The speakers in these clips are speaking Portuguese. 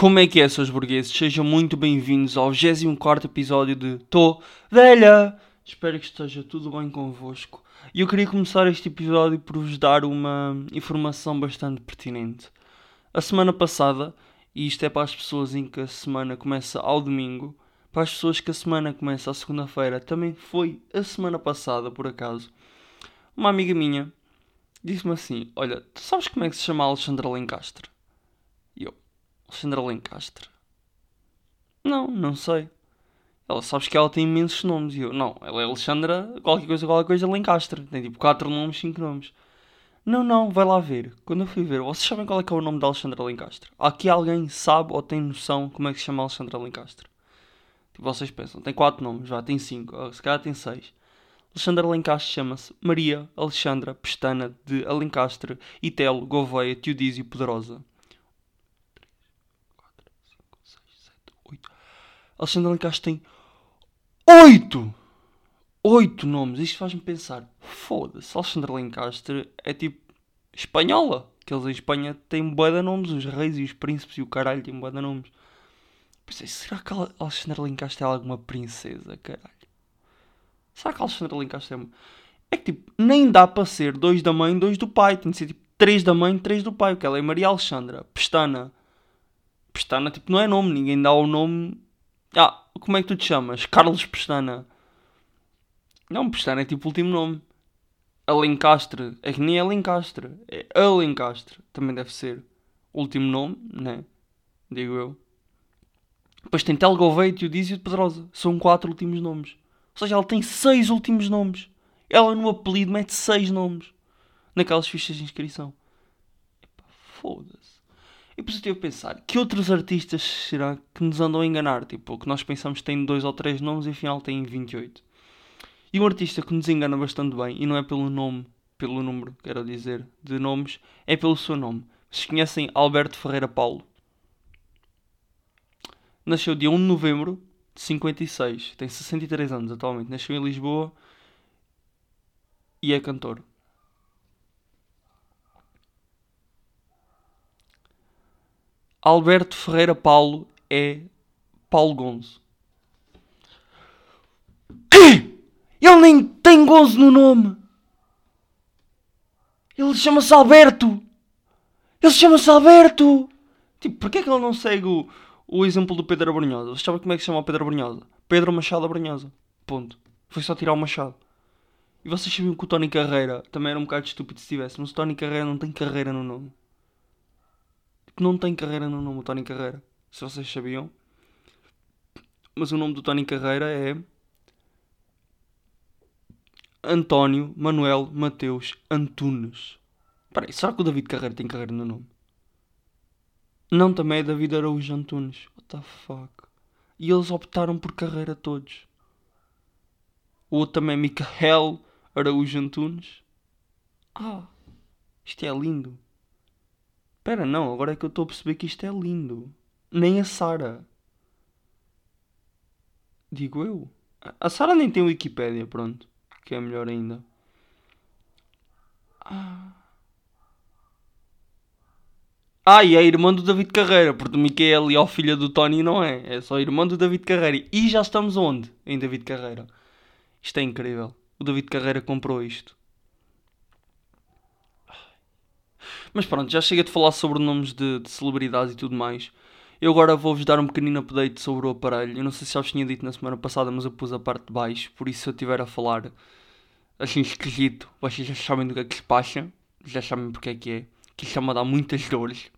Como é que é, seus burgueses? Sejam muito bem-vindos ao 24 episódio de Tô Velha! Espero que esteja tudo bem convosco. E eu queria começar este episódio por vos dar uma informação bastante pertinente. A semana passada, e isto é para as pessoas em que a semana começa ao domingo, para as pessoas que a semana começa à segunda-feira, também foi a semana passada, por acaso, uma amiga minha disse-me assim: Olha, tu sabes como é que se chama Alexandra Lencastre? Alexandra Lencastre? Não, não sei. Ela, sabes que ela tem imensos nomes. E eu, não, ela é Alexandra, qualquer coisa, qualquer coisa, Lencastre. Tem tipo 4 nomes, 5 nomes. Não, não, vai lá ver. Quando eu fui ver, vocês sabem qual é que é o nome da Alexandra Lencastre? Aqui alguém sabe ou tem noção como é que se chama Alexandra Lencastre? Tipo, vocês pensam, tem 4 nomes, já tem 5, se calhar tem 6. Alexandra Alencastre chama-se Maria Alexandra Pestana de Alencastre, Itelo, Gouveia, Teodísio Poderosa. 3, 4, 5, 6, 7, 8. Alexandra Alencastre tem 8! 8 nomes. Isto faz-me pensar, foda-se, Alexandra Alencastre é tipo espanhola. Que eles em Espanha têm bué de nomes, os reis e os príncipes e o caralho têm bué de nomes. Pensei, será que a Alexandra Alencastre é alguma princesa, caralho? Será que a Alexandra Lencastre é... É que tipo, nem dá para ser dois da mãe, dois do pai. Tem de ser tipo três da mãe, três do pai. Porque ela é Maria Alexandra. Pestana. Pestana, tipo, não é nome. Ninguém dá o nome. Ah, como é que tu te chamas? Carlos Pestana. Não, Pestana é tipo o último nome. Alencastre. É que nem é Alencastre. É Alencastre. Também deve ser. Último nome, né? Digo eu. Depois tem Tel e Teodísio de Pedrosa. São quatro últimos nomes. Ou seja, ela tem seis últimos nomes. Ela no apelido mete seis nomes. Naquelas fichas de inscrição. Foda-se. E depois eu estive a pensar, que outros artistas será que nos andam a enganar? Tipo, que nós pensamos que tem dois ou três nomes e afinal tem 28. E um artista que nos engana bastante bem, e não é pelo nome, pelo número, quero dizer, de nomes, é pelo seu nome. Vocês conhecem Alberto Ferreira Paulo? Nasceu dia 1 de novembro 56, tem 63 anos atualmente, nasceu em Lisboa e é cantor. Alberto Ferreira Paulo é Paulo Gonzo. Ele nem tem Gonzo no nome. Ele chama-se Alberto. Ele chama-se Alberto. Tipo, porquê é que ele não segue o, o exemplo do Pedro Abrunhosa. Vocês sabem como é que se chama o Pedro Abrunhosa? Pedro Machado Abrunhosa. Ponto. Foi só tirar o Machado. E vocês sabiam que o Tony Carreira também era um bocado estúpido se tivesse, mas o Tony Carreira não tem carreira no nome. Não tem carreira no nome, o Tony Carreira. Se vocês sabiam. Mas o nome do Tony Carreira é. António Manuel Mateus Antunes. Peraí, será que o David Carreira tem carreira no nome? Não, também é David Araújo Antunes. What the fuck? E eles optaram por carreira todos. O outro também é Micael Araújo Antunes. Ah, isto é lindo. Espera, não, agora é que eu estou a perceber que isto é lindo. Nem a Sara. Digo eu. A Sara nem tem Wikipédia, pronto. Que é melhor ainda. Ah. Ah, e é irmã do David Carreira, porque o Miquel e a filha do Tony não é. É só irmã do David Carreira. E já estamos onde? Em David Carreira. Isto é incrível. O David Carreira comprou isto. Mas pronto, já chega de falar sobre nomes de, de celebridades e tudo mais. Eu agora vou-vos dar um pequenino update sobre o aparelho. Eu não sei se já vos tinha dito na semana passada, mas eu pus a parte de baixo. Por isso, se eu estiver a falar assim esquisito, vocês já sabem do que é que se passa. Já sabem porque é que é que isto está-me a dar muitas dores.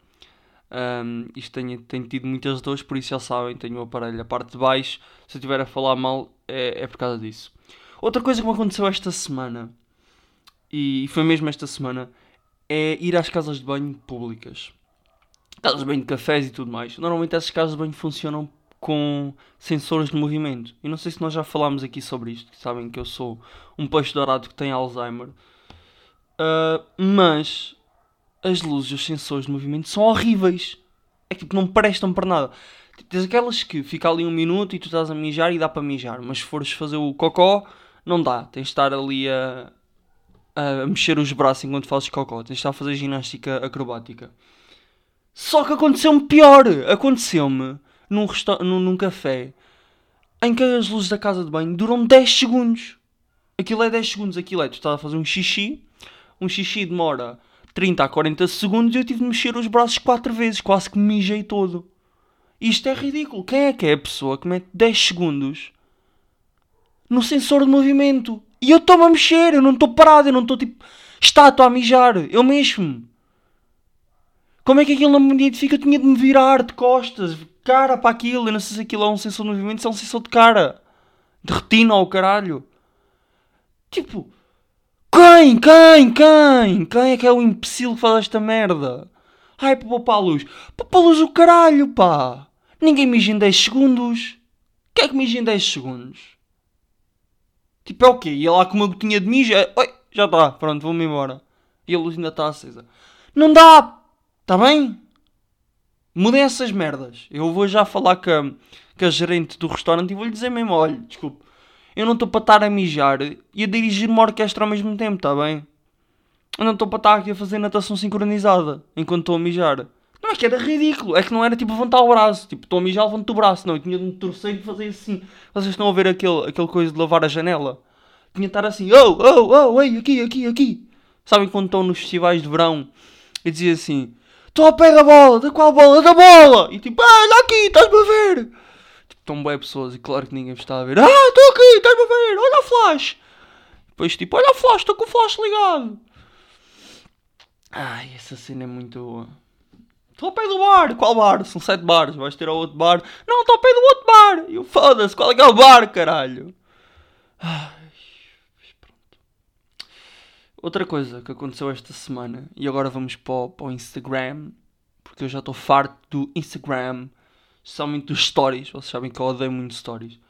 Um, isto tem, tem tido muitas dores, por isso já sabem, tenho o aparelho a parte de baixo. Se eu estiver a falar mal, é, é por causa disso. Outra coisa que me aconteceu esta semana, e foi mesmo esta semana, é ir às casas de banho públicas. Casas de banho de cafés e tudo mais. Normalmente essas casas de banho funcionam com sensores de movimento. E não sei se nós já falámos aqui sobre isto, sabem que eu sou um peixe dourado que tem Alzheimer. Uh, mas as luzes e os sensores de movimento são horríveis. É que tipo, não prestam para nada. Tipo, tens aquelas que fica ali um minuto e tu estás a mijar e dá para mijar, mas se fores fazer o cocó, não dá. Tens de estar ali a, a mexer os braços enquanto fazes cocó. Tens de estar a fazer ginástica acrobática. Só que aconteceu-me pior. Aconteceu-me num, num, num café em que as luzes da casa de banho duram 10 segundos. Aquilo é 10 segundos, aquilo é. Tu estás a fazer um xixi, um xixi demora 30 a 40 segundos e eu tive de mexer os braços 4 vezes, quase que me mijei todo. Isto é ridículo. Quem é que é a pessoa que mete 10 segundos no sensor de movimento? E eu estou-me a mexer, eu não estou parado, eu não estou tipo estátua a mijar, eu mexo-me. Como é que aquilo não me identifica? Eu tinha de me virar de costas, cara para aquilo. Eu não sei se aquilo é um sensor de movimento, se é um sensor de cara. De retina ao caralho. Tipo, quem? Quem? Quem? Quem é que é o imbecil que faz esta merda? Ai, para poupar a luz. Poupar a luz o caralho, pá. Ninguém mija em 10 segundos. Quem é que mija em 10 segundos? Tipo, é o quê? Ia lá com uma gotinha de mijo? é- Oi, já está. Pronto, vou-me embora. E a luz ainda está acesa. Não dá! Está bem? Mudem essas merdas. Eu vou já falar com a, com a gerente do restaurante e vou-lhe dizer mesmo: olha, desculpe, eu não estou para estar a mijar e a dirigir uma orquestra ao mesmo tempo, está bem? Eu não estou para estar aqui a fazer natação sincronizada enquanto estou a mijar. É que era ridículo, é que não era tipo levantar o braço, tipo estou a mijar, levanto o braço, não, eu tinha de me torcer e fazer assim. Vocês estão a ver aquele, aquele coisa de lavar a janela? Tinha de estar assim: oh, oh, oh, ei, aqui, aqui, aqui. Sabem quando estão nos festivais de verão e dizia assim: Estou ao pé da bola, da qual bola? Da bola! E tipo, ah, olha aqui, estás-me a ver! Tipo, estão bem pessoas e claro que ninguém me está a ver. Ah, estou aqui, estás-me a ver, olha o flash! Depois tipo, olha o flash, estou com o flash ligado! Ai, essa cena é muito boa. Estou ao pé do bar, qual bar? São sete bares, vais ter ao outro bar. Não, estou ao pé do outro bar! E eu foda-se, qual é que é o bar, caralho? Ai. Outra coisa que aconteceu esta semana, e agora vamos para o, para o Instagram, porque eu já estou farto do Instagram, especialmente dos stories. Vocês sabem que eu odeio muito stories.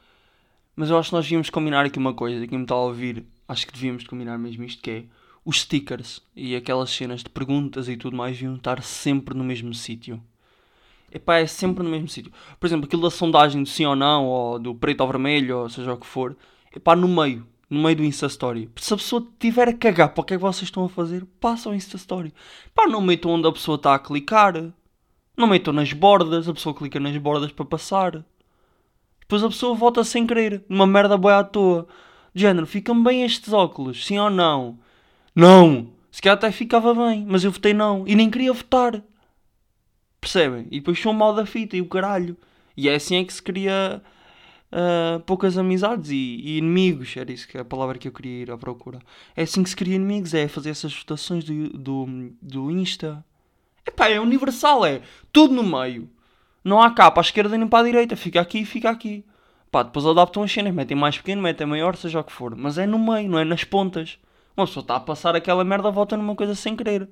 Mas eu acho que nós devíamos combinar aqui uma coisa, quem me está a ouvir, acho que devíamos combinar mesmo isto, que é os stickers e aquelas cenas de perguntas e tudo mais deviam estar sempre no mesmo sítio. Epá, é sempre no mesmo sítio. Por exemplo, aquilo da sondagem do sim ou não, ou do preto ou vermelho, ou seja o que for, epá, no meio, no meio do Insta Story. Se a pessoa tiver a cagar para o que é que vocês estão a fazer, passa ao Insta Story. Pá, não metam onde a pessoa está a clicar. Não metam nas bordas, a pessoa clica nas bordas para passar. Depois a pessoa vota sem querer, numa merda boa à toa. De género, ficam bem estes óculos, sim ou não? Não! Se calhar até ficava bem, mas eu votei não. E nem queria votar. Percebem? E depois sou mal da fita e o caralho. E é assim é que se cria ah, poucas amizades e, e inimigos. Era isso que é a palavra que eu queria ir à procura. É assim que se cria inimigos, é fazer essas votações do, do, do Insta. Epá, é universal, é tudo no meio. Não há cá para a esquerda nem para a direita. Fica aqui e fica aqui. Pá, depois adaptam as cenas, metem mais pequeno, metem maior, seja o que for. Mas é no meio, não é nas pontas. Uma pessoa está a passar aquela merda, vota numa coisa sem querer.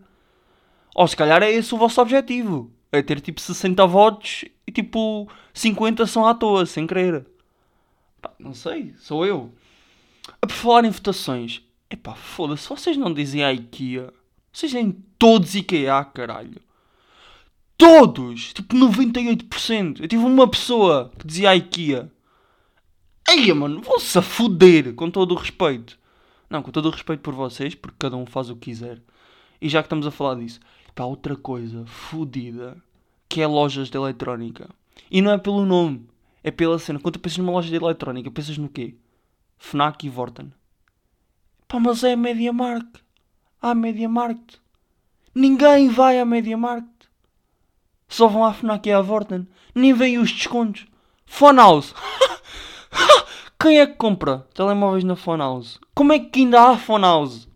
Ou se calhar é esse o vosso objetivo. É ter tipo 60 votos e tipo 50 são à toa, sem querer. Pá, não sei, sou eu. A por falar em votações, epá, foda-se, vocês não dizem a IKEA. Vocês dizem todos IKEA, caralho. Todos! Tipo 98%. Eu tive uma pessoa que dizia IKEA. Eia, mano, vão-se a foder, com todo o respeito. Não, com todo o respeito por vocês, porque cada um faz o que quiser. E já que estamos a falar disso, pá, outra coisa fodida, que é lojas de eletrónica. E não é pelo nome, é pela cena. Quando tu pensas numa loja de eletrónica, pensas no quê? Fnac e Vorten. Pá, mas é a MediaMarkt. Há MediaMarkt. Ninguém vai à MediaMarkt. Só vão à Fnac e à Vorten. Nem veem os descontos. Funhouse. Quem é que compra telemóveis na Funhouse? Como é que ainda há Funhouse?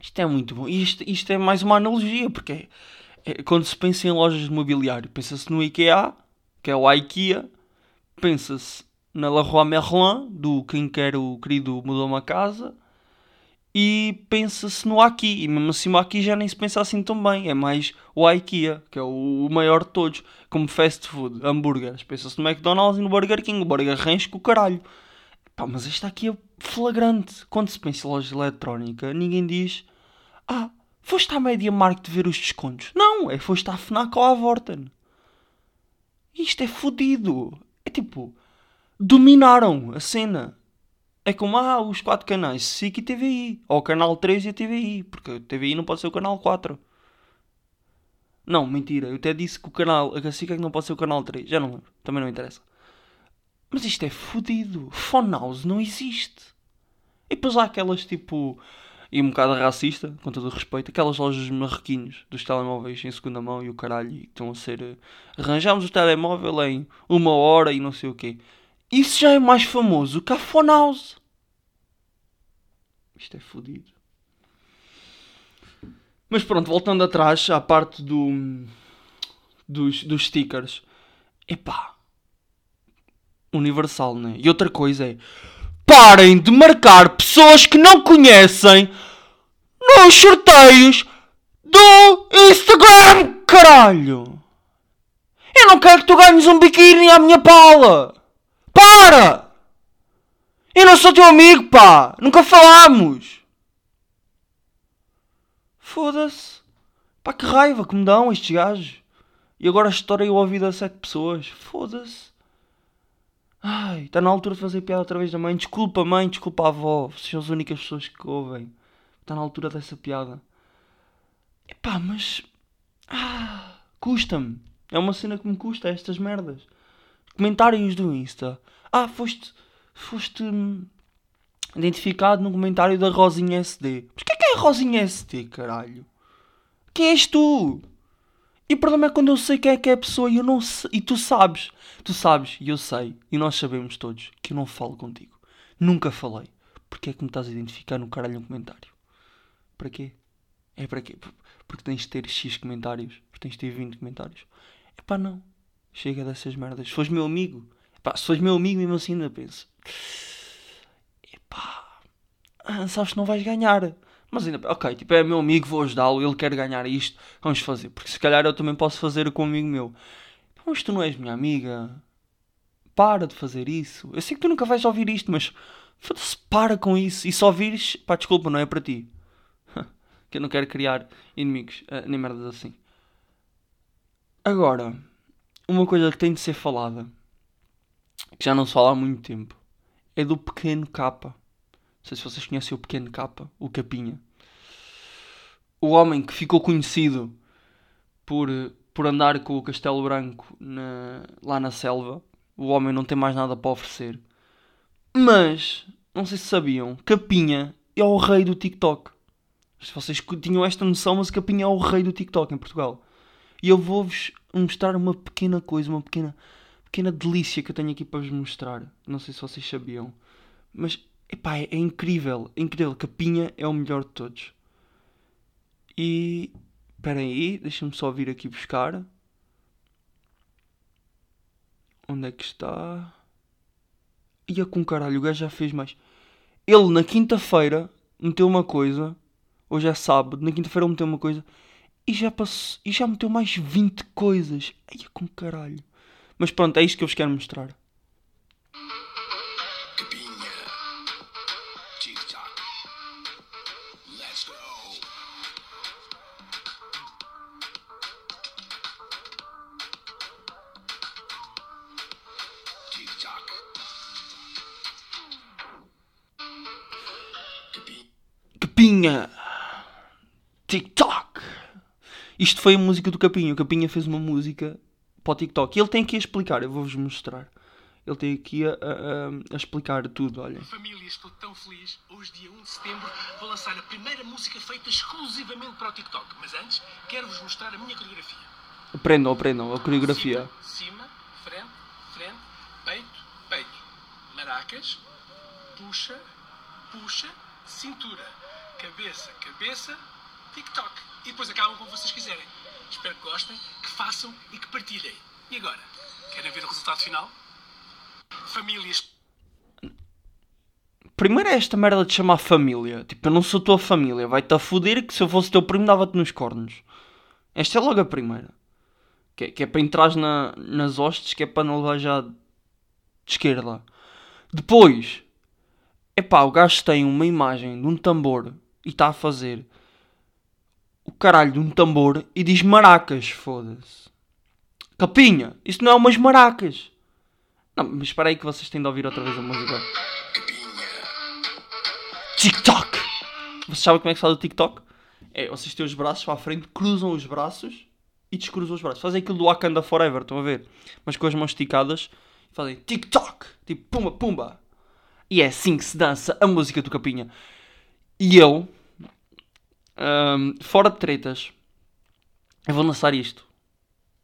Isto é muito bom. Isto, isto é mais uma analogia, porque é, é- quando se pensa em lojas de mobiliário, pensa-se no IKEA, que é o IKEA, pensa-se na Leroy Merlin, do Quem Quer o Querido Mudou uma Casa, e pensa-se no Aqui, e mesmo assim o Aqui já nem se pensa assim tão bem, é mais o IKEA, que é o, o maior de todos, como fast food, hambúrgueres, pensa-se no McDonald's e no Burger King, o Burger Ranch com o caralho. Pá, mas esta aqui é flagrante, quando se pensa em loja eletrónica, ninguém diz, ah, foste à Media Market ver os descontos. Não, é foste à Fnac ou à Vorten. Isto é fodido. É tipo, dominaram a cena. É como, ah, os quatro canais, SIC e TVI. Ou o canal 3 e a TVI. Porque a TVI não pode ser o canal 4. Não, mentira. Eu até disse que o canal. A SIC é que não pode ser o canal 3. Já não lembro. Também não interessa. Mas isto é fodido. Phone House não existe. E depois há aquelas tipo. E um bocado racista, com todo o respeito, aquelas lojas marroquinos dos telemóveis em segunda mão e o caralho, e estão a ser. eh, Arranjamos o telemóvel em uma hora e não sei o quê. Isso já é mais famoso que a House. Isto é fodido. Mas pronto, voltando atrás à parte do, dos, dos stickers. Epá. Universal, né? E outra coisa é. Parem de marcar pessoas que não conhecem nos sorteios do Instagram, caralho! Eu não quero que tu ganhes um biquíni à minha pala! Para! Eu não sou teu amigo, pá! Nunca falámos! Foda-se! Pá, que raiva que me dão estes gajos! E agora estourei o ouvido a sete pessoas. Foda-se! Ai, está na altura de fazer piada outra vez da mãe. Desculpa, mãe, desculpa, avó. Vocês são as únicas pessoas que ouvem. Está na altura dessa piada. Epá, mas. Ah, custa-me. É uma cena que me custa, estas merdas. Comentários do Insta. Ah, foste. Foste. hum, Identificado no comentário da Rosinha SD. Mas quem é que é a Rosinha SD, caralho? Quem és tu? E o problema é quando eu sei quem é que é a pessoa e eu não sei. E tu sabes. Tu sabes, e eu sei, e nós sabemos todos, que eu não falo contigo. Nunca falei. Porque é que me estás a identificar no caralho um comentário? Para quê? É para quê? Por- Porque tens de ter X comentários. Porque tens de ter 20 comentários. Epá, não. Chega dessas merdas. Se fores meu amigo. Epá, se fores meu amigo, mesmo assim ainda penso. Epá. ah, sabes que não vais ganhar. Mas ainda, ok, tipo, é meu amigo, vou ajudá-lo, ele quer ganhar isto, vamos fazer. Porque se calhar eu também posso fazer com um amigo meu. Mas tu não és minha amiga. Para de fazer isso. Eu sei que tu nunca vais ouvir isto, mas foda-se, para com isso. E se ouvires, pá, desculpa, não é para ti. que eu não quero criar inimigos, eh, nem merdas assim. Agora, uma coisa que tem de ser falada, que já não se fala há muito tempo, é do pequeno capa. Não sei se vocês conhecem o pequeno capa, o capinha. O homem que ficou conhecido por, por andar com o Castelo Branco na- lá na selva. O homem não tem mais nada para oferecer. Mas, não sei se sabiam, Capinha é o rei do TikTok. Se vocês tinham esta noção, mas Capinha é o rei do TikTok em Portugal. E eu vou-vos mostrar uma pequena coisa, uma pequena, pequena delícia que eu tenho aqui para vos mostrar. Não sei se vocês sabiam. Mas, epá, é, é incrível. É incrível. Capinha é o melhor de todos. E, esperem aí, deixa-me só vir aqui buscar. Onde é que está? Ia com caralho, o gajo já fez mais. Ele na quinta-feira meteu uma coisa. Hoje é sábado, na quinta-feira ele meteu uma coisa. E já passou, e já meteu mais 20 coisas. Ia com caralho. Mas pronto, é isto que eu vos quero mostrar. Capinha. TikTok. Let's go. TikTok. Capinha. Capinha! TikTok! Isto foi a música do Capinha. O Capinha fez uma música para o TikTok. E ele tem aqui a explicar, eu vou-vos mostrar. Ele tem aqui a, a- a- explicar tudo, olhem. Família, estou tão feliz. Hoje, dia 1 de setembro, vou lançar a primeira música feita exclusivamente para o TikTok. Mas antes, quero-vos mostrar a minha coreografia. Aprendam, aprendam a coreografia. Cima, cima, frente, frente, peito, peito. Maracas, puxa, puxa, cintura, cabeça, cabeça, TikTok. E depois acabam como vocês quiserem. Espero que gostem, que façam e que partilhem. E agora? Querem ver o resultado final? Famílias Primeiro é esta merda de chamar família. Tipo, eu não sou tua família. Vai-te a foder que se eu fosse teu primo dava-te nos cornos. Esta é logo a primeira. Que é, que é para entrar na, nas hostes, que é para não levar já de esquerda. Depois, epá, o gajo tem uma imagem de um tambor e está a fazer o caralho de um tambor e diz maracas, foda-se. Capinha, isso não é umas maracas. Não, mas espera aí que vocês têm de ouvir outra vez a música. TikTok! Vocês sabem como é que se faz o TikTok? É, vocês têm os braços para a frente, cruzam os braços e descruza os braços. Fazem aquilo do Wakanda Forever, estão a ver? Mas com as mãos esticadas. Fazem TikTok. Tipo, pumba, pumba. E é assim que se dança a música do Capinha. E eu, ahm, fora de tretas, eu vou lançar isto.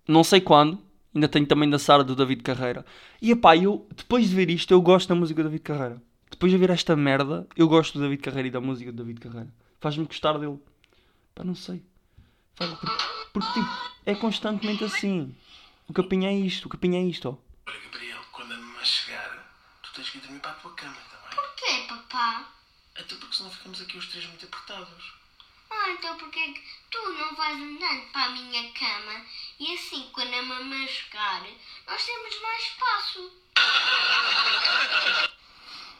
Não sei quando. Ainda tenho também da Sara do David Carreira. E epá, eu, depois de ver isto, eu gosto da música do David Carreira. Depois de ver esta merda, eu gosto do David Carreira e da música do David Carreira. Faz-me gostar dele. Pá, não sei. Faz- porque, porque, tipo, é constantemente assim. O capinha é isto, o capinha é isto, ó. Olha, Gabriel, quando a mamãe chegar, tu tens que ir dormir para a tua cama, está bem? Porquê, papá? Até porque senão ficamos aqui os três muito apertados. Ah, então porquê que tu não vais andando para a minha cama e assim, quando a mamãe chegar, nós temos mais espaço?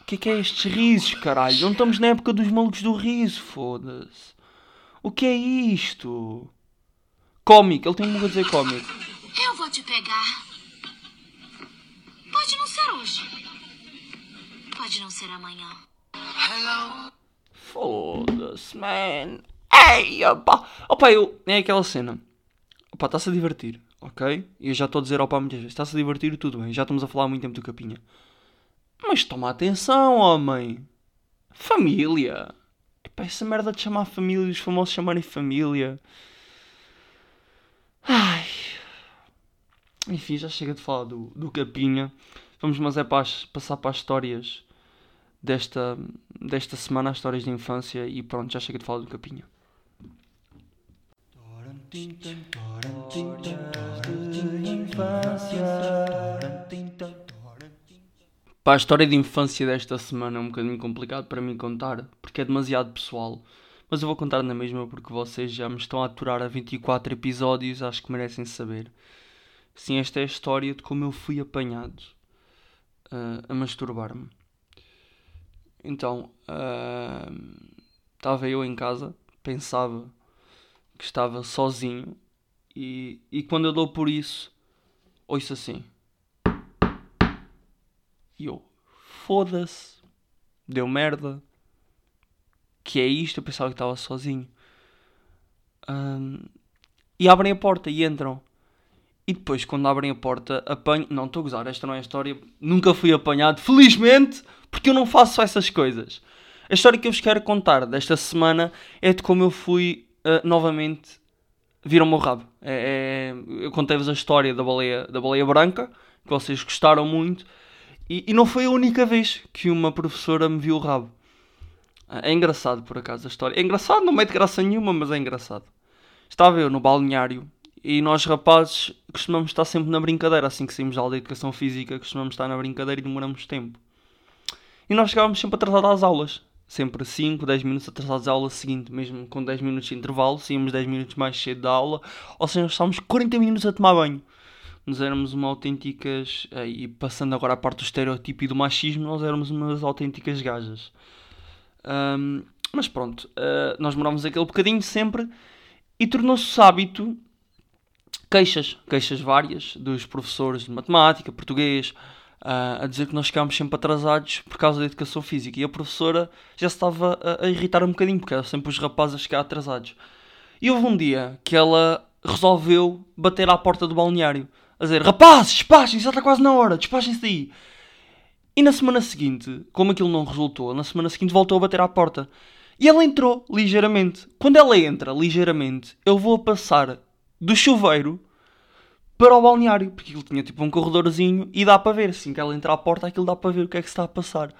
O que é que é estes risos, caralho? Não estamos na época dos malucos do riso, foda-se. O que é isto? Cómico, ele tem um a dizer cómico. Eu vou te pegar. Pode não ser hoje. Pode não ser amanhã. Foda-se, man. Ei, opa. Eu. É aquela cena. Opa, está-se a divertir, ok? E eu já estou a dizer opa muitas vezes. Está-se a divertir, tudo bem. Já estamos a falar há muito tempo do Capinha. Mas toma atenção, homem. Família. Epá, essa merda de chamar família e os famosos chamarem família. Ai. Enfim, já chega de falar do, do Capinha. Vamos, mas é para as- passar para as histórias desta, desta semana, as histórias de infância. E pronto, já chega de falar do Capinha. Pá, a história de infância desta semana é um bocadinho complicado para mim contar, porque é demasiado pessoal. Mas eu vou contar na mesma porque vocês já me estão a aturar a 24 episódios, acho que merecem saber. Sim, esta é a história de como eu fui apanhado ah, a masturbar-me. Então, ah, estava eu em casa, pensava que estava sozinho e, e quando eu dou por isso, ouço assim. E eu, foda-se, deu merda. Que é isto? Eu pensava que estava sozinho. Ahm, e abrem a porta e entram. E depois, quando abrem a porta, apanho. Não, estou a gozar, esta não é a história. Nunca fui apanhado, felizmente, porque eu não faço essas coisas. A história que eu vos quero contar desta semana é de como eu fui ah, novamente vir ao meu rabo. É- é- eu contei-vos a história da baleia, da baleia branca, que vocês gostaram muito. E, e não foi a única vez que uma professora me viu o rabo. É engraçado, por acaso, a história. É engraçado, não mete graça nenhuma, mas é engraçado. Estava eu no balneário e nós, rapazes, costumamos estar sempre na brincadeira. Assim que saímos da aula de educação física, costumamos estar na brincadeira e demoramos tempo. E nós chegávamos sempre atrasados às aulas. Sempre 5, 10 minutos atrasados à aula seguinte, mesmo com 10 minutos de intervalo. Saímos 10 minutos mais cedo da aula. Ou seja, estávamos 40 minutos a tomar banho. Nós éramos uma autênticas. eh, E passando agora à parte do estereotipo e do machismo, nós éramos umas autênticas gajas. Ahm, mas pronto, ah, nós morávamos aquele bocadinho sempre e tornou-se hábito queixas, queixas várias dos professores de matemática, português, a dizer que nós ficámos sempre atrasados por causa da educação física. E a professora já estava a, a irritar um bocadinho, porque eram sempre os rapazes a chegar atrasados. E houve um dia que ela resolveu bater à porta do balneário, a dizer: Rapazes, despachem-se, já está quase na hora, despachem-se daí. E na semana seguinte, como aquilo não resultou, na semana seguinte voltou a bater à porta. E ela entrou ligeiramente. Quando ela entra ligeiramente, eu vou a passar do chuveiro para o balneário, porque aquilo tinha tipo um corredorzinho e dá para ver. Assim que ela entra à porta, aquilo dá para ver o que é que se está a passar.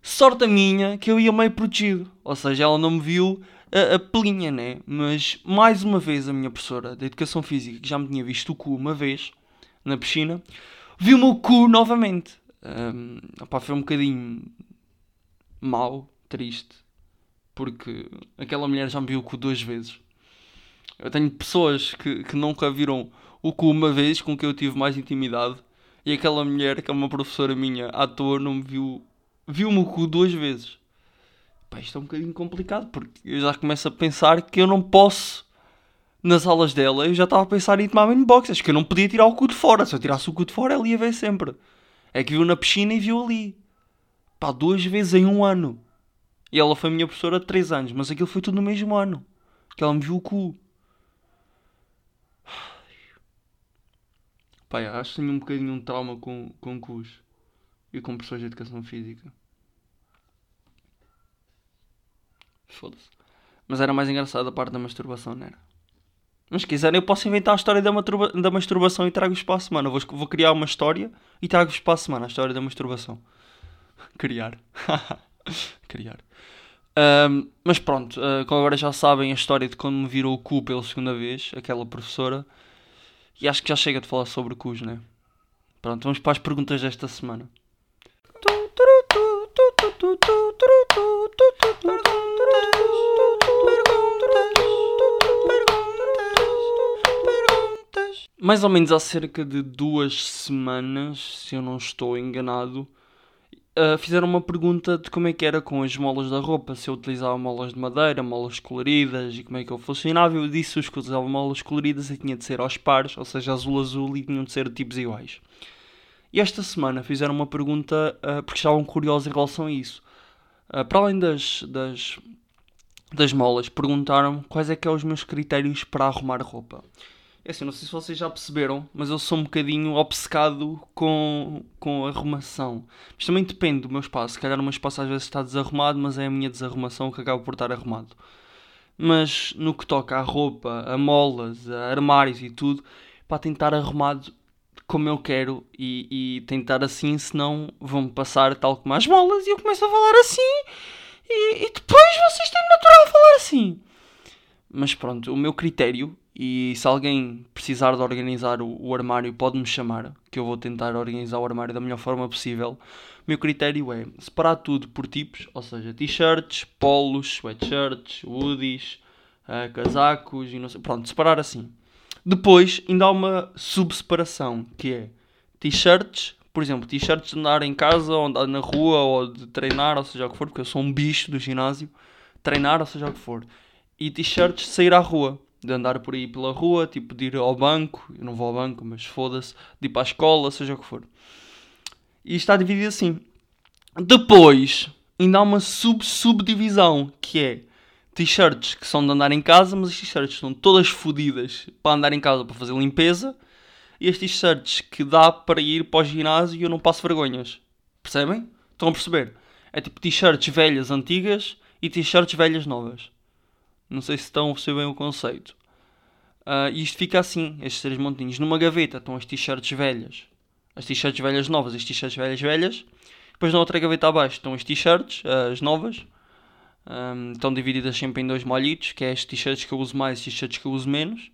Sorte a minha que eu ia meio protegido. Ou seja, ela não me viu a, a pelinha, né? Mas mais uma vez a minha professora de Educação Física, que já me tinha visto o cu uma vez na piscina, viu-me o cu novamente. Hum, opá, foi um bocadinho mau, triste, porque aquela mulher já me viu o cu duas vezes. Eu tenho pessoas que, que nunca viram o cu uma vez com que eu tive mais intimidade e aquela mulher, que é uma professora minha à toa, não me viu, viu-me o cu duas vezes. Pá, isto é um bocadinho complicado porque eu já começo a pensar que eu não posso nas aulas dela. Eu já estava a pensar em tomar banho acho que eu não podia tirar o cu de fora. Se eu tirasse o cu de fora, ela ia ver sempre. É que viu na piscina e viu ali. Pá, duas vezes em um ano. E ela foi minha professora de 3 anos, mas aquilo foi tudo no mesmo ano. Que ela me viu o cu. Yeah, acho que tenho um bocadinho um trauma com, com cus e com pessoas de educação física. Foda-se. Mas era mais engraçado a parte da masturbação, não era? Mas se quiserem, eu posso inventar a história da, da masturbação e trago-vos para a semana. Vou, vou criar uma história e trago-vos para a semana a história da masturbação. Criar. Criar. Ahm, mas pronto, ah, como agora já sabem a história de quando me virou o cu pela segunda vez, aquela professora. E acho que já chega de falar sobre cus, né? Pronto, vamos para as perguntas desta semana. Mais ou menos há cerca de duas semanas, se eu não estou enganado, uh, fizeram uma pergunta de como é que era com as molas da roupa, se eu utilizava molas de madeira, molas coloridas e como é que eu funcionava. Eu disse que usava molas coloridas e tinha de ser aos pares, ou seja, azul-azul e tinham de ser de tipos iguais. E esta semana fizeram uma pergunta uh, porque estavam curiosos em relação a isso. Uh, para além das, das, das molas, perguntaram quais é que são os meus critérios para arrumar roupa. É assim, não sei se vocês já perceberam, mas eu sou um bocadinho obcecado com, com arrumação. Mas também depende do meu espaço. Se calhar o meu espaço às vezes está desarrumado, mas é a minha desarrumação que acaba por estar arrumado. Mas no que toca à roupa, a molas, a armários e tudo, para tentar arrumado como eu quero e, e tentar assim, senão vão passar tal como as molas e eu começo a falar assim e, e depois vocês têm natural falar assim. Mas pronto, o meu critério, e se alguém precisar de organizar o, o armário, pode-me chamar, que eu vou tentar organizar o armário da melhor forma possível. O meu critério é separar tudo por tipos, ou seja, t-shirts, polos, sweatshirts, hoodies, ah, casacos e não sei. Pronto, separar assim. Depois ainda há uma subseparação, que é t-shirts, por exemplo, t-shirts de andar em casa, ou andar na rua, ou de treinar, ou seja o que for, porque eu sou um bicho do ginásio, treinar, ou seja o que for. E t-shirts de sair à rua, de andar por aí pela rua, tipo de ir ao banco, eu não vou ao banco, mas foda-se, de ir para a escola, seja o que for. E está dividido assim. Depois, ainda há uma sub-subdivisão, que é t-shirts que são de andar em casa, mas as t-shirts estão todas fodidas para andar em casa para fazer limpeza, e as t-shirts que dá para ir para o ginásio e eu não passo vergonhas. Percebem? Estão a perceber? É tipo t-shirts velhas antigas e t-shirts velhas novas. Não sei se estão a perceber bem o conceito. Ah, e isto fica assim, estes três montinhos. Numa gaveta estão as t-shirts velhas, as t-shirts velhas novas, as t-shirts velhas velhas. Depois na outra gaveta abaixo estão as t-shirts, as novas. Ahm, estão divididas sempre em dois molhitos, que é as t-shirts que eu uso mais e as t-shirts que eu uso menos.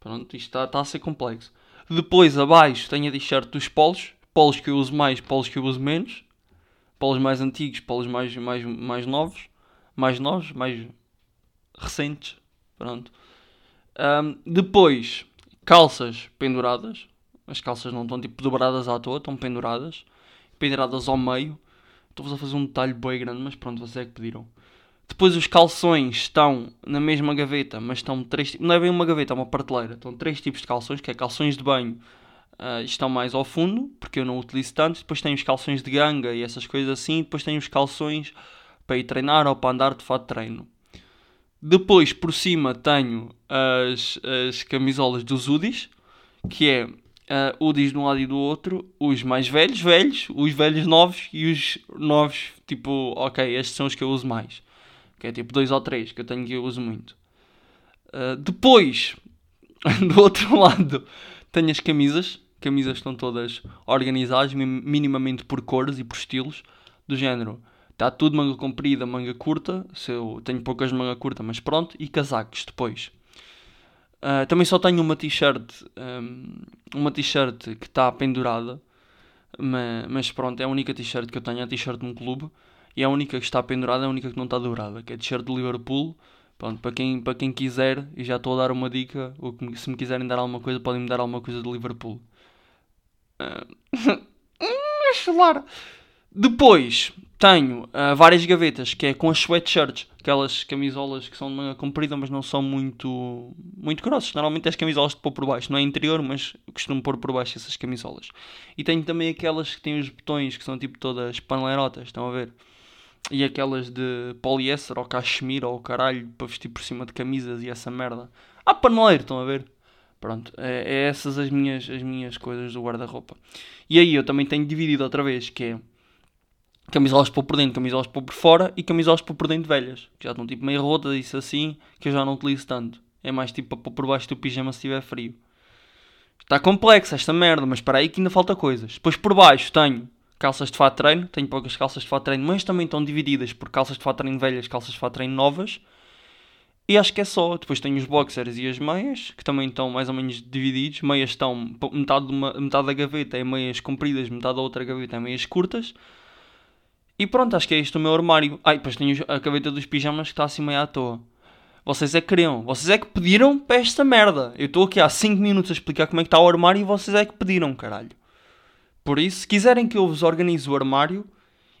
Pronto, isto está, está a ser complexo. Depois abaixo tenho a t-shirt dos polos, polos que eu uso mais, polos que eu uso menos. Polos mais antigos, polos mais, mais, mais novos. Mais novos, mais recentes. Pronto. Ahm, depois, calças penduradas. As calças não estão tipo dobradas à toa, estão penduradas. Penduradas ao meio. Estou-vos a fazer um detalhe bem grande, mas pronto, vocês é que pediram. Depois os calções estão na mesma gaveta, mas estão três. Não é bem uma gaveta, é uma prateleira. Estão três tipos de calções, que é calções de banho. ah, estão mais ao fundo, porque eu não utilizo tanto. Depois tem os calções de ganga e essas coisas assim. Depois tem os calções para ir treinar ou para andar de fato de treino. Depois, por cima, tenho as, as camisolas dos UDIs, que é uh, UDIs de um lado e do outro, os mais velhos, velhos, os velhos novos e os novos, tipo, ok, estes são os que eu uso mais. Que é tipo dois ou três que eu tenho que eu uso muito. Uh, depois, do outro lado, tenho as camisas. Camisas estão todas organizadas, mi- minimamente por cores e por estilos, do género. Está tudo manga comprida, manga curta. Se eu tenho poucas de manga curta, mas pronto. E casacos depois. Ah, também só tenho uma t-shirt. ahm, uma t-shirt que está pendurada. ma- Mas, pronto, é a única t-shirt que eu tenho. É a t-shirt de um clube. E a única que está pendurada é a única que não está dourada. Que é a t-shirt do Liverpool. Pronto, para quem, para quem quiser, e já estou a dar uma dica. Ou que se me quiserem dar alguma coisa, podem me dar alguma coisa do Liverpool. Falar. Depois tenho ah, várias gavetas que é com as sweatshirts, aquelas camisolas que são de manga comprida, mas não são muito, muito grossas. Normalmente as camisolas de pôr por baixo, não é interior, mas costumo pôr por baixo essas camisolas. E tenho também aquelas que têm os botões que são tipo todas paneleirotas, estão a ver? E aquelas de poliéster ou cachemira ou caralho para vestir por cima de camisas e essa merda. Ah, paneleiro, estão a ver? Pronto, é, é essas as minhas, as minhas coisas do guarda-roupa. E aí eu também tenho dividido outra vez, que é camisolas para por dentro, camisolas para por fora e camisolas para por dentro velhas, que já estão tipo meio rotas, isso assim, que eu já não utilizo tanto. É mais tipo para pôr por baixo do pijama se estiver frio. Está complexo esta merda, mas para aí que ainda falta coisas. Depois por baixo tenho calças de fato treino, tenho poucas calças de fato treino, mas também estão divididas por calças de fato treino velhas, calças de fato treino novas. E acho que é só. Depois tenho os boxers e as meias, que também estão mais ou menos divididos. Meias estão, metade, de uma, metade da gaveta é meias compridas, metade da outra gaveta é meias curtas. E pronto, acho que é isto o meu armário. Ai, depois tenho a gaveta dos pijamas que está assim meio à toa. Vocês é que queriam, vocês é que pediram para esta merda. Eu estou aqui há 5 minutos a explicar como é que está o armário e vocês é que pediram, caralho. Por isso, se quiserem que eu vos organize o armário,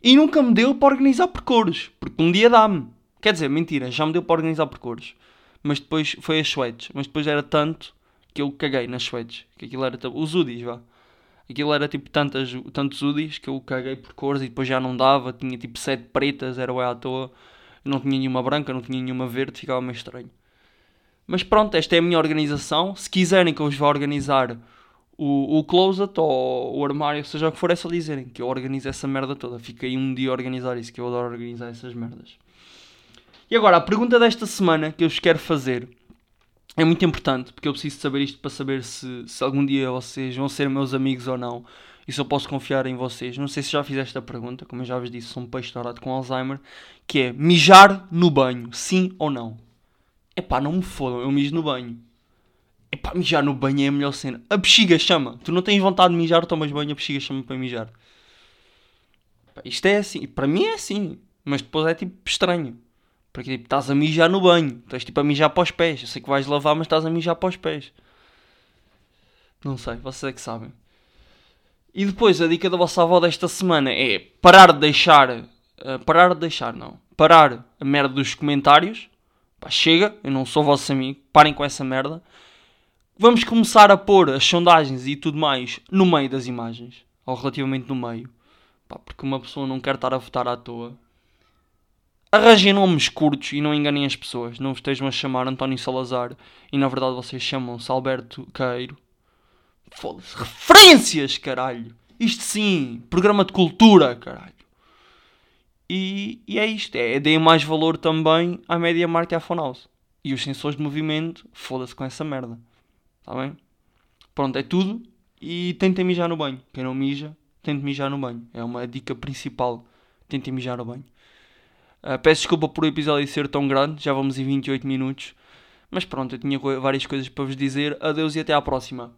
e nunca me deu para organizar por cores, porque um dia dá-me. Quer dizer, mentira, já me deu para organizar por cores. Mas depois foi as sweats. Mas depois era tanto que eu caguei nas sweats. Que aquilo era os hoodies, vá. Aquilo era tipo tantas, tantos hoodies que eu caguei por cores e depois já não dava. Tinha tipo sete pretas, era o à toa. Não tinha nenhuma branca, não tinha nenhuma verde, ficava meio estranho. Mas pronto, esta é a minha organização. Se quiserem que eu vos vá organizar o, o closet ou o armário, seja o que for, é só dizerem que eu organizo essa merda toda. Fiquei um dia a organizar isso, que eu adoro organizar essas merdas. E agora, a pergunta desta semana que eu vos quero fazer é muito importante, porque eu preciso saber isto para saber se, se algum dia vocês vão ser meus amigos ou não. E se eu posso confiar em vocês. Não sei se já fiz esta pergunta, como eu já vos disse, sou um peixe dourado com Alzheimer. Que é mijar no banho, sim ou não? Epá, não me fodam, eu mijo no banho. Epá, mijar no banho é a melhor cena. A bexiga chama. Tu não tens vontade de mijar, tomas banho, a bexiga chama para mijar. Isto é assim. Para mim é assim. Mas depois é tipo estranho. Porque tipo, estás a mijar no banho. Estás tipo a mijar para os pés. Eu sei que vais lavar, mas estás a mijar para os pés. Não sei, vocês é que sabem. E depois a dica da vossa avó desta semana é parar de deixar. Uh, parar de deixar, não. Parar a merda dos comentários. Pá, chega, eu não sou vosso amigo. Parem com essa merda. Vamos começar a pôr as sondagens e tudo mais no meio das imagens. Ou relativamente no meio. Pá, porque uma pessoa não quer estar a votar à toa. Arranjem nomes curtos e não enganem as pessoas. Não estejam a chamar António Salazar e na verdade vocês chamam-se Alberto Queiro. Foda-se. Referências, caralho! Isto sim, programa de cultura, caralho. E, e é isto. É, deem mais valor também à média marca e à Fonhouse. E os sensores de movimento, foda-se com essa merda. Está bem? Pronto, é tudo. E tentem mijar no banho. Quem não mija, tente mijar no banho. É uma dica principal. Tentem mijar no banho. Uh, peço desculpa por o episódio ser tão grande, já vamos em 28 minutos. Mas pronto, eu tinha várias coisas para vos dizer. Adeus e até à próxima.